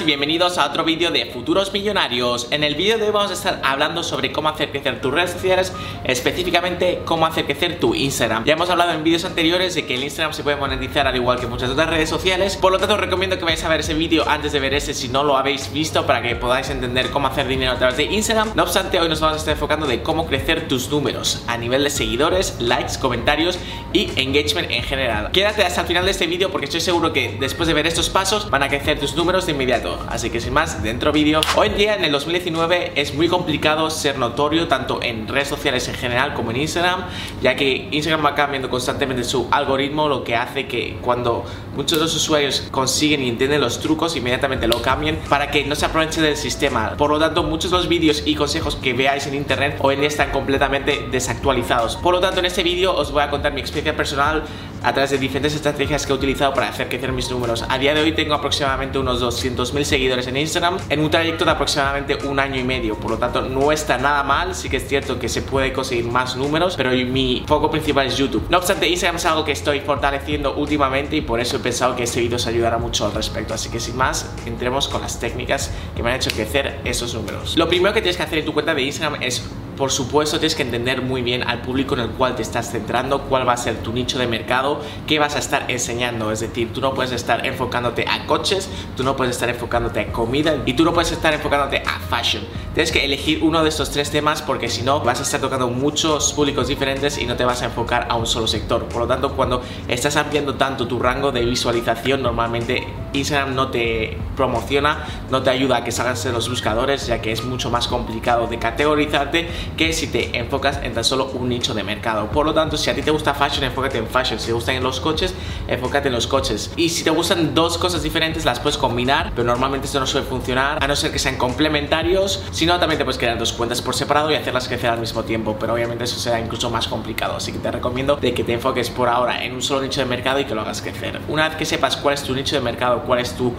Y bienvenidos a otro vídeo de Futuros Millonarios. En el vídeo de hoy vamos a estar hablando sobre cómo hacer crecer tus redes sociales, específicamente cómo hacer crecer tu Instagram. Ya hemos hablado en vídeos anteriores de que el Instagram se puede monetizar al igual que muchas otras redes sociales, por lo tanto os recomiendo que vayáis a ver ese vídeo antes de ver ese si no lo habéis visto para que podáis entender cómo hacer dinero a través de Instagram. No obstante, hoy nos vamos a estar enfocando de cómo crecer tus números a nivel de seguidores, likes, comentarios y engagement en general. Quédate hasta el final de este vídeo porque estoy seguro que después de ver estos pasos van a crecer tus números de inmediato. Así que sin más, dentro vídeo. Hoy en día, en el 2019, es muy complicado ser notorio tanto en redes sociales en general como en Instagram, ya que Instagram va cambiando constantemente su algoritmo, lo que hace que cuando muchos de los usuarios consiguen y entienden los trucos, inmediatamente lo cambien para que no se aproveche del sistema. Por lo tanto, muchos de los vídeos y consejos que veáis en internet hoy en día están completamente desactualizados. Por lo tanto, en este vídeo os voy a contar mi experiencia personal a través de diferentes estrategias que he utilizado para hacer crecer mis números. A día de hoy tengo aproximadamente unos 200.000 seguidores en Instagram en un trayecto de aproximadamente un año y medio. Por lo tanto, no está nada mal. Sí que es cierto que se puede conseguir más números, pero mi foco principal es YouTube. No obstante, Instagram es algo que estoy fortaleciendo últimamente y por eso he pensado que este vídeo os ayudará mucho al respecto. Así que sin más, entremos con las técnicas que me han hecho crecer esos números. Lo primero que tienes que hacer en tu cuenta de Instagram es por supuesto tienes que entender muy bien al público en el cual te estás centrando, cuál va a ser tu nicho de mercado, qué vas a estar enseñando. Es decir, tú no puedes estar enfocándote a coches, tú no puedes estar enfocándote a comida y tú no puedes estar enfocándote a fashion. Tienes que elegir uno de estos tres temas porque si no vas a estar tocando muchos públicos diferentes y no te vas a enfocar a un solo sector. Por lo tanto, cuando estás ampliando tanto tu rango de visualización, normalmente Instagram no te promociona, no te ayuda a que salgas de los buscadores, ya que es mucho más complicado de categorizarte que si te enfocas en tan solo un nicho de mercado. Por lo tanto, si a ti te gusta fashion, enfócate en fashion. Si te gustan los coches, enfócate en los coches. Y si te gustan dos cosas diferentes, las puedes combinar, pero normalmente esto no suele funcionar, a no ser que sean complementarios. Si no, también te puedes crear dos cuentas por separado y hacerlas crecer al mismo tiempo, pero obviamente eso será incluso más complicado. Así que te recomiendo de que te enfoques por ahora en un solo nicho de mercado y que lo hagas crecer. Una vez que sepas cuál es tu nicho de mercado, cuál es tu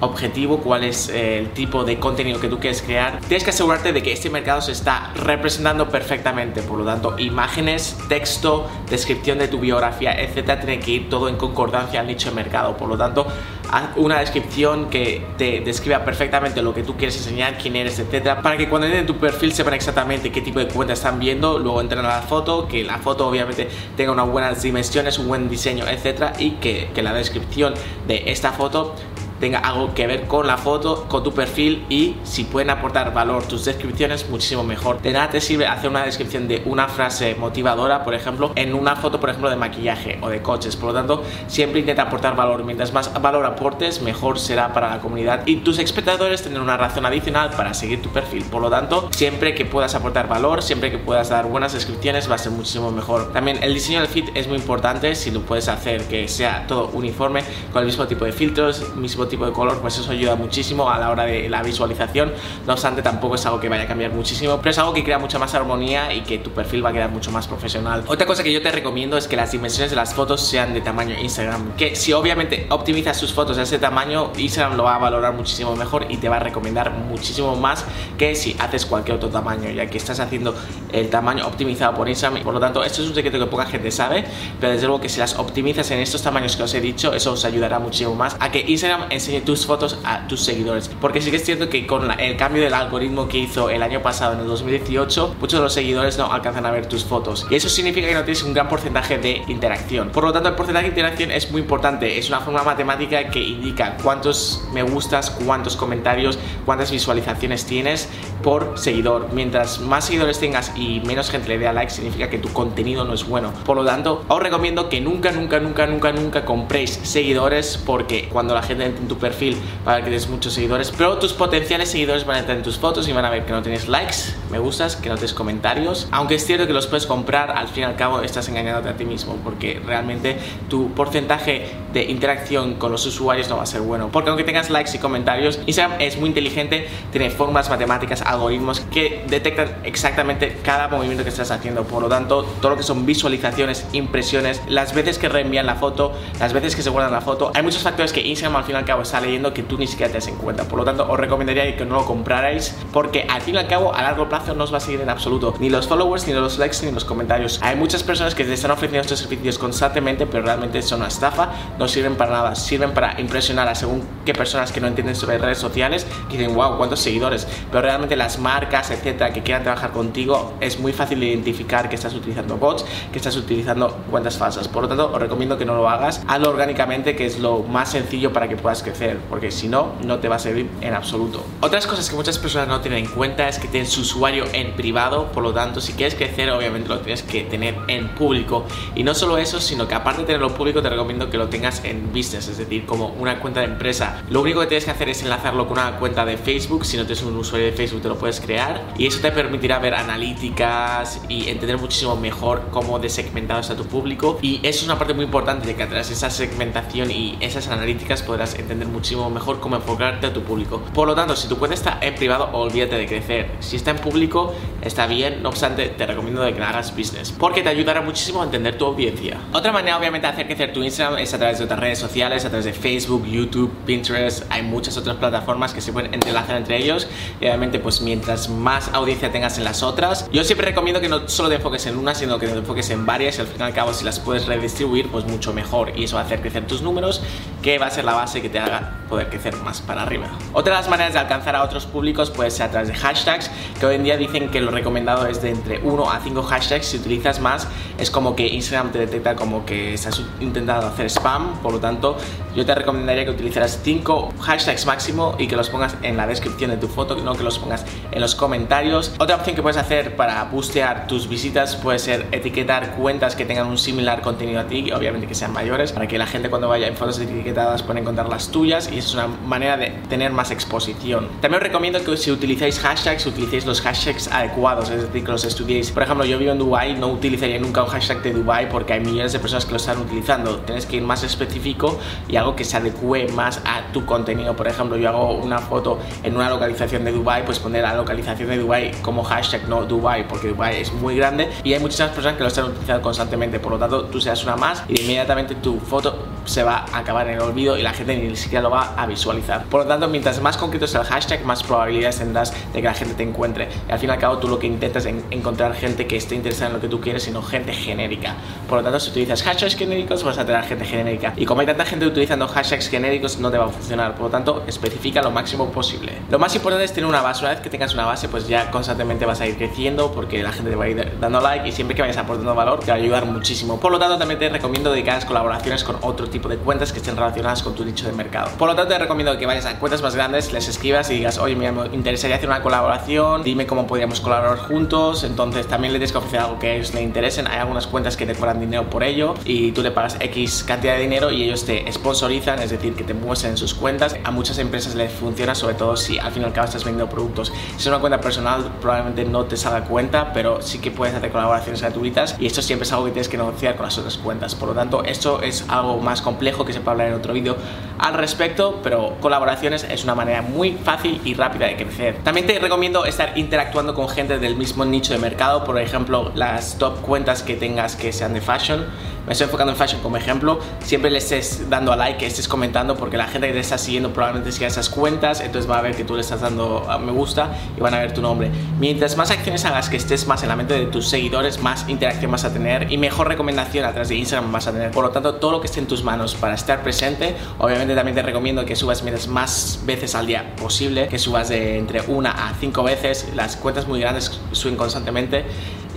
objetivo, cuál es eh, el tipo de contenido que tú quieres crear, tienes que asegurarte de que este mercado se está representando perfectamente. Por lo tanto, imágenes, texto, descripción de tu biografía, etcétera, tiene que ir todo en concordancia al nicho de mercado. Por lo tanto, haz una descripción que te describa perfectamente lo que tú quieres enseñar, quién eres, etcétera, para que cuando entren en tu perfil sepan exactamente qué tipo de cuenta están viendo, luego entren a la foto, que la foto obviamente tenga unas buenas dimensiones, un buen diseño, etcétera, y que, que la descripción de esta foto tenga algo que ver con la foto, con tu perfil y si pueden aportar valor tus descripciones, muchísimo mejor. De nada te sirve hacer una descripción de una frase motivadora, por ejemplo, en una foto, por ejemplo, de maquillaje o de coches. Por lo tanto, siempre intenta aportar valor. Mientras más valor aportes, mejor será para la comunidad y tus espectadores tendrán una razón adicional para seguir tu perfil. Por lo tanto, siempre que puedas aportar valor, siempre que puedas dar buenas descripciones, va a ser muchísimo mejor. También el diseño del feed es muy importante. Si lo puedes hacer que sea todo uniforme, con el mismo tipo de filtros, mismo tipo de color, pues eso ayuda muchísimo a la hora de la visualización. No obstante, tampoco es algo que vaya a cambiar muchísimo, pero es algo que crea mucha más armonía y que tu perfil va a quedar mucho más profesional. Otra cosa que yo te recomiendo es que las dimensiones de las fotos sean de tamaño Instagram. Que si obviamente optimizas tus fotos de ese tamaño, Instagram lo va a valorar muchísimo mejor y te va a recomendar muchísimo más que si haces cualquier otro tamaño, ya que estás haciendo el tamaño optimizado por Instagram. Por lo tanto, esto es un secreto que poca gente sabe, pero desde luego que si las optimizas en estos tamaños que os he dicho, eso os ayudará muchísimo más a que Instagram enseñe tus fotos a tus seguidores. Porque sí que es cierto que con el cambio del algoritmo que hizo el año pasado, en el 2018, muchos de los seguidores no alcanzan a ver tus fotos. Y eso significa que no tienes un gran porcentaje de interacción. Por lo tanto, el porcentaje de interacción es muy importante. Es una forma matemática que indica cuántos me gustas, cuántos comentarios, cuántas visualizaciones tienes por seguidor. Mientras más seguidores tengas y menos gente le dé a like, significa que tu contenido no es bueno. Por lo tanto, os recomiendo que nunca, nunca, nunca, nunca, nunca compréis seguidores porque cuando la gente tu perfil para que tienes muchos seguidores, pero tus potenciales seguidores van a entrar en tus fotos y van a ver que no tienes likes, me gustas, que no tienes comentarios. Aunque es cierto que los puedes comprar, al fin y al cabo estás engañándote a ti mismo porque realmente tu porcentaje de interacción con los usuarios no va a ser bueno. Porque aunque tengas likes y comentarios, Instagram es muy inteligente, tiene formas matemáticas, algoritmos que detectan exactamente cada movimiento que estás haciendo. Por lo tanto, todo lo que son visualizaciones, impresiones, las veces que reenvían la foto, las veces que se guardan la foto, hay muchos factores que Instagram al fin y al cabo está leyendo que tú ni siquiera te das en cuenta. Por lo tanto, os recomendaría que no lo comprarais porque al fin y al cabo a largo plazo no os va a seguir en absoluto ni los followers, ni los likes, ni los comentarios. Hay muchas personas que te están ofreciendo estos servicios constantemente, pero realmente son una estafa, no sirven para nada, sirven para impresionar a según qué personas que no entienden sobre redes sociales, que dicen, wow, cuántos seguidores, pero realmente las marcas, etcétera, que quieran trabajar contigo, es muy fácil de identificar que estás utilizando bots, que estás utilizando cuentas falsas. Por lo tanto, os recomiendo que no lo hagas, hazlo orgánicamente, que es lo más sencillo para que puedas porque si no, no te va a servir en absoluto. Otras cosas que muchas personas no tienen en cuenta es que tienen su usuario en privado, por lo tanto, si quieres crecer, obviamente lo tienes que tener en público. Y no solo eso, sino que aparte de tenerlo público, te recomiendo que lo tengas en business, es decir, como una cuenta de empresa. Lo único que tienes que hacer es enlazarlo con una cuenta de Facebook. Si no tienes un usuario de Facebook, te lo puedes crear. Y eso te permitirá ver analíticas y entender muchísimo mejor cómo desegmentado está tu público. Y eso es una parte muy importante de que a través de esa segmentación y esas analíticas podrás entender muchísimo mejor cómo enfocarte a tu público. Por lo tanto, si tu cuenta está en privado, olvídate de crecer. Si está en público, está bien. No obstante, te recomiendo de que hagas business porque te ayudará muchísimo a entender tu audiencia. Otra manera, obviamente, de hacer crecer tu Instagram es a través de otras redes sociales, a través de Facebook, YouTube, Pinterest. Hay muchas otras plataformas que se pueden entrelazar entre ellos. Y obviamente, pues mientras más audiencia tengas en las otras, yo siempre recomiendo que no solo te enfoques en una, sino que te enfoques en varias. Y al fin y al cabo, si las puedes redistribuir, pues mucho mejor. Y eso va a hacer crecer tus números, que va a ser la base que te Yeah. Poder crecer más para arriba. Otra de las maneras de alcanzar a otros públicos puede ser a través de hashtags, que hoy en día dicen que lo recomendado es de entre 1 a 5 hashtags. Si utilizas más, es como que Instagram te detecta como que estás intentando hacer spam. Por lo tanto, yo te recomendaría que utilizaras 5 hashtags máximo y que los pongas en la descripción de tu foto, no que los pongas en los comentarios. Otra opción que puedes hacer para boostear tus visitas puede ser etiquetar cuentas que tengan un similar contenido a ti, obviamente que sean mayores, para que la gente cuando vaya en fotos etiquetadas pueda encontrar las tuyas y es una manera de tener más exposición. También os recomiendo que si utilizáis hashtags, utilicéis los hashtags adecuados, es decir, que los estudiéis. Por ejemplo, yo vivo en Dubai, no utilizaría nunca un hashtag de Dubai porque hay millones de personas que lo están utilizando. Tienes que ir más específico y algo que se adecue más a tu contenido. Por ejemplo, yo hago una foto en una localización de Dubai, pues poner la localización de Dubai como hashtag, no Dubai, porque Dubai es muy grande y hay muchísimas personas que lo están utilizando constantemente. Por lo tanto, tú seas una más y inmediatamente tu foto se va a acabar en el olvido y la gente ni siquiera lo va a visualizar. Por lo tanto, mientras más concreto sea el hashtag, más probabilidades tendrás de que la gente te encuentre. Y al fin y al cabo, tú lo que intentas es encontrar gente que esté interesada en lo que tú quieres, sino gente genérica. Por lo tanto, si utilizas hashtags genéricos, vas a tener gente genérica. Y como hay tanta gente utilizando hashtags genéricos, no te va a funcionar. Por lo tanto, especifica lo máximo posible. Lo más importante es tener una base. Una vez que tengas una base, pues ya constantemente vas a ir creciendo porque la gente te va a ir dando like y siempre que vayas aportando valor te va a ayudar muchísimo. Por lo tanto, también te recomiendo dedicar colaboraciones con otro tipo de cuentas que estén relacionadas con tu nicho de mercado. Por lo tanto, te recomiendo que vayas a cuentas más grandes, les escribas y digas, oye, me interesaría hacer una colaboración, dime cómo podríamos colaborar juntos. Entonces, también le tienes que ofrecer algo que a ellos les interesen. Hay algunas cuentas que te cobran dinero por ello y tú le pagas X cantidad de dinero y ellos te sponsorizan, es decir, que te muestren sus cuentas. A muchas empresas les funciona, sobre todo si al fin y al cabo estás vendiendo productos. Si es una cuenta personal, probablemente no te salga cuenta, pero sí que puedes hacer colaboraciones gratuitas y esto siempre es algo que tienes que negociar con las otras cuentas. Por lo tanto, esto es algo más complejo que se puede hablar en otro vídeo al respecto, pero colaboraciones es una manera muy fácil y rápida de crecer. También te recomiendo estar interactuando con gente del mismo nicho de mercado, por ejemplo, las top cuentas que tengas que sean de fashion me estoy enfocando en fashion como ejemplo, siempre le estés dando a like, estés comentando, porque la gente que te está siguiendo probablemente siga esas cuentas, entonces va a ver que tú le estás dando a me gusta y van a ver tu nombre. Mientras más acciones hagas que estés más en la mente de tus seguidores, más interacción vas a tener y mejor recomendación a través de Instagram vas a tener. Por lo tanto, todo lo que esté en tus manos para estar presente, obviamente también te recomiendo que subas mientras más veces al día posible, que subas de entre una a cinco veces, las cuentas muy grandes suben constantemente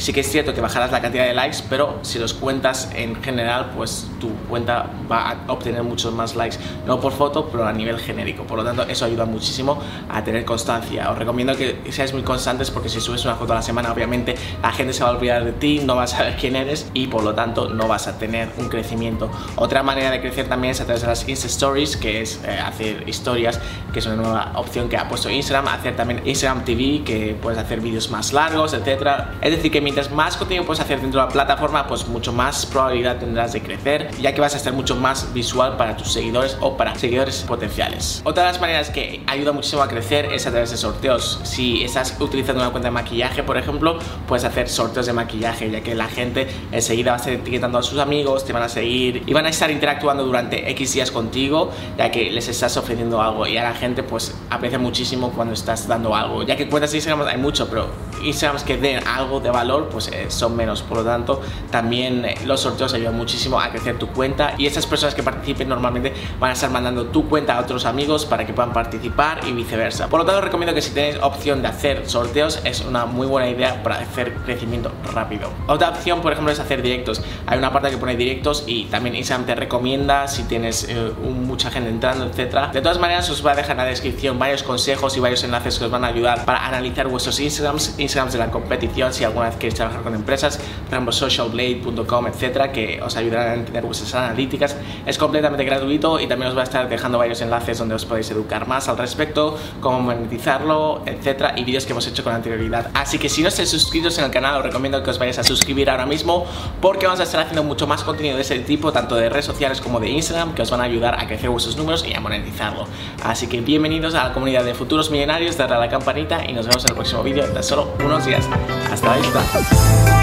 sí que es cierto que bajarás la cantidad de likes, pero si los cuentas en general, pues tu cuenta va a obtener muchos más likes, no por foto, pero a nivel genérico. Por lo tanto, eso ayuda muchísimo a tener constancia. Os recomiendo que seáis muy constantes porque si subes una foto a la semana, obviamente la gente se va a olvidar de ti, no va a saber quién eres y por lo tanto no vas a tener un crecimiento. Otra manera de crecer también es a través de las Insta Stories, que es eh, hacer historias, que es una nueva opción que ha puesto Instagram, hacer también Instagram TV, que puedes hacer vídeos más largos, etcétera. Es decir, que mientras más contenido puedes hacer dentro de la plataforma, pues mucho más probabilidad tendrás de crecer, ya que vas a estar mucho más visual para tus seguidores o para seguidores potenciales. Otra de las maneras que ayuda muchísimo a crecer es a través de sorteos. Si estás utilizando una cuenta de maquillaje, por ejemplo, puedes hacer sorteos de maquillaje, ya que la gente enseguida va a estar etiquetando a sus amigos, te van a seguir y van a estar interactuando durante X días contigo, ya que les estás ofreciendo algo y a la gente pues aprecia muchísimo cuando estás dando algo, ya que cuentas de Instagram hay mucho, pero Instagram que den algo de valor pues eh, son menos, por lo tanto también eh, los sorteos ayudan muchísimo a crecer tu cuenta y estas personas que participen normalmente van a estar mandando tu cuenta a otros amigos para que puedan participar y viceversa. Por lo tanto recomiendo que si tenéis opción de hacer sorteos es una muy buena idea para hacer crecimiento rápido. Otra opción por ejemplo es hacer directos. Hay una parte que pone directos y también Instagram te recomienda si tienes eh, mucha gente entrando, etcétera. De todas maneras os voy a dejar en la descripción varios consejos y varios enlaces que os van a ayudar para analizar vuestros Instagrams, Instagrams de la competición si alguna vez queréis trabajar con empresas, por ejemplo socialblade.com, etcétera, que os ayudarán a entender vuestras analíticas. Es completamente gratuito y también os voy a estar dejando varios enlaces donde os podéis educar más al respecto, cómo monetizarlo, etcétera, y vídeos que hemos hecho con anterioridad. Así que si no estáis suscritos en el canal, os recomiendo que os vayáis a suscribir ahora mismo porque vamos a estar haciendo mucho más contenido de ese tipo, tanto de redes sociales como de Instagram, que os van a ayudar a crecer vuestros números y a monetizarlo. Así que bienvenidos a la comunidad de futuros millonarios, darle a la campanita y nos vemos en el próximo vídeo de solo unos días. Hasta la vista.